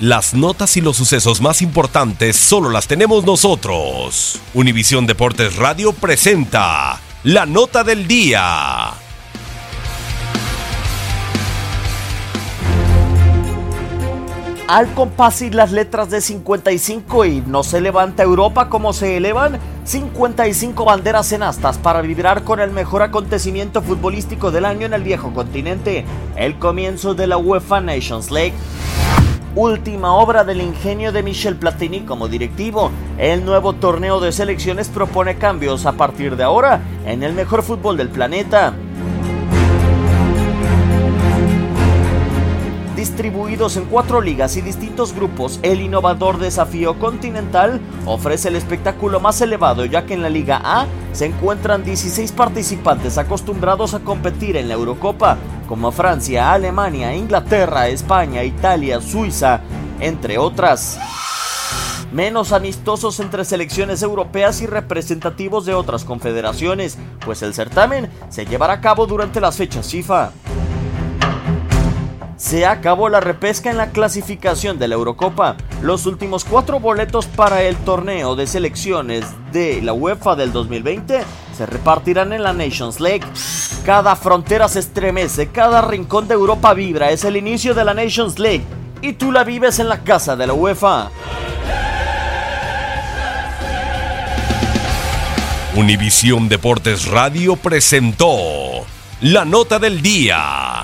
Las notas y los sucesos más importantes solo las tenemos nosotros. Univisión Deportes Radio presenta la nota del día. Al compás y las letras de 55 y no se levanta Europa como se elevan 55 banderas en astas para vibrar con el mejor acontecimiento futbolístico del año en el viejo continente, el comienzo de la UEFA Nations League última obra del ingenio de Michel Platini como directivo. El nuevo torneo de selecciones propone cambios a partir de ahora en el mejor fútbol del planeta. Distribuidos en cuatro ligas y distintos grupos, el innovador desafío continental ofrece el espectáculo más elevado ya que en la Liga A se encuentran 16 participantes acostumbrados a competir en la Eurocopa, como Francia, Alemania, Inglaterra, España, Italia, Suiza, entre otras. Menos amistosos entre selecciones europeas y representativos de otras confederaciones, pues el certamen se llevará a cabo durante las fechas FIFA se acabó la repesca en la clasificación de la Eurocopa. Los últimos cuatro boletos para el torneo de selecciones de la UEFA del 2020 se repartirán en la Nations League. Cada frontera se estremece, cada rincón de Europa vibra, es el inicio de la Nations League y tú la vives en la casa de la UEFA. Univisión Deportes Radio presentó la nota del día.